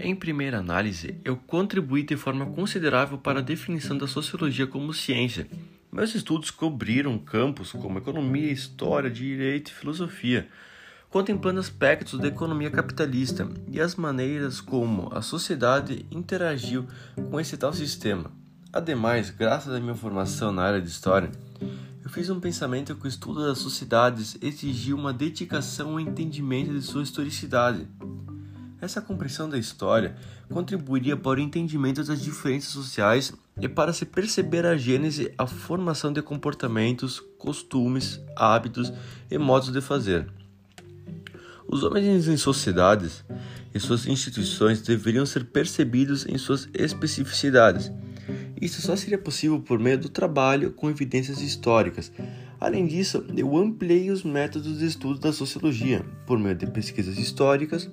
Em primeira análise, eu contribuí de forma considerável para a definição da sociologia como ciência. Meus estudos cobriram campos como economia, história, direito e filosofia, contemplando aspectos da economia capitalista e as maneiras como a sociedade interagiu com esse tal sistema. Ademais, graças à minha formação na área de história, eu fiz um pensamento que o estudo das sociedades exigia uma dedicação ao entendimento de sua historicidade. Essa compreensão da história contribuiria para o entendimento das diferenças sociais e para se perceber a gênese, a formação de comportamentos, costumes, hábitos e modos de fazer. Os homens em sociedades e suas instituições deveriam ser percebidos em suas especificidades isso só seria possível por meio do trabalho com evidências históricas. Além disso, eu ampliei os métodos de estudo da sociologia por meio de pesquisas históricas,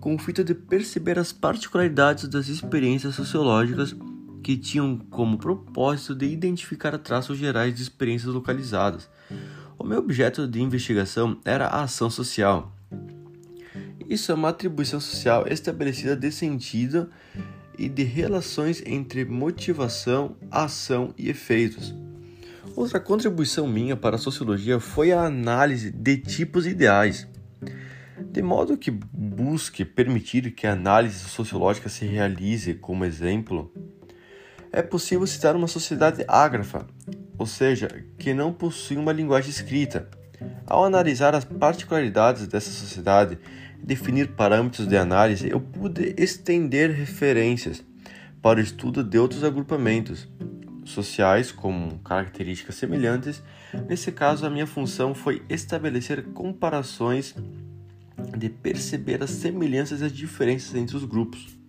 com o fito de perceber as particularidades das experiências sociológicas que tinham como propósito de identificar traços gerais de experiências localizadas. O meu objeto de investigação era a ação social. Isso é uma atribuição social estabelecida de sentido e de relações entre motivação, ação e efeitos. Outra contribuição minha para a sociologia foi a análise de tipos ideais, de modo que busque permitir que a análise sociológica se realize como exemplo. É possível citar uma sociedade ágrafa, ou seja, que não possui uma linguagem escrita. Ao analisar as particularidades dessa sociedade definir parâmetros de análise, eu pude estender referências para o estudo de outros agrupamentos sociais com características semelhantes. Nesse caso, a minha função foi estabelecer comparações de perceber as semelhanças e as diferenças entre os grupos.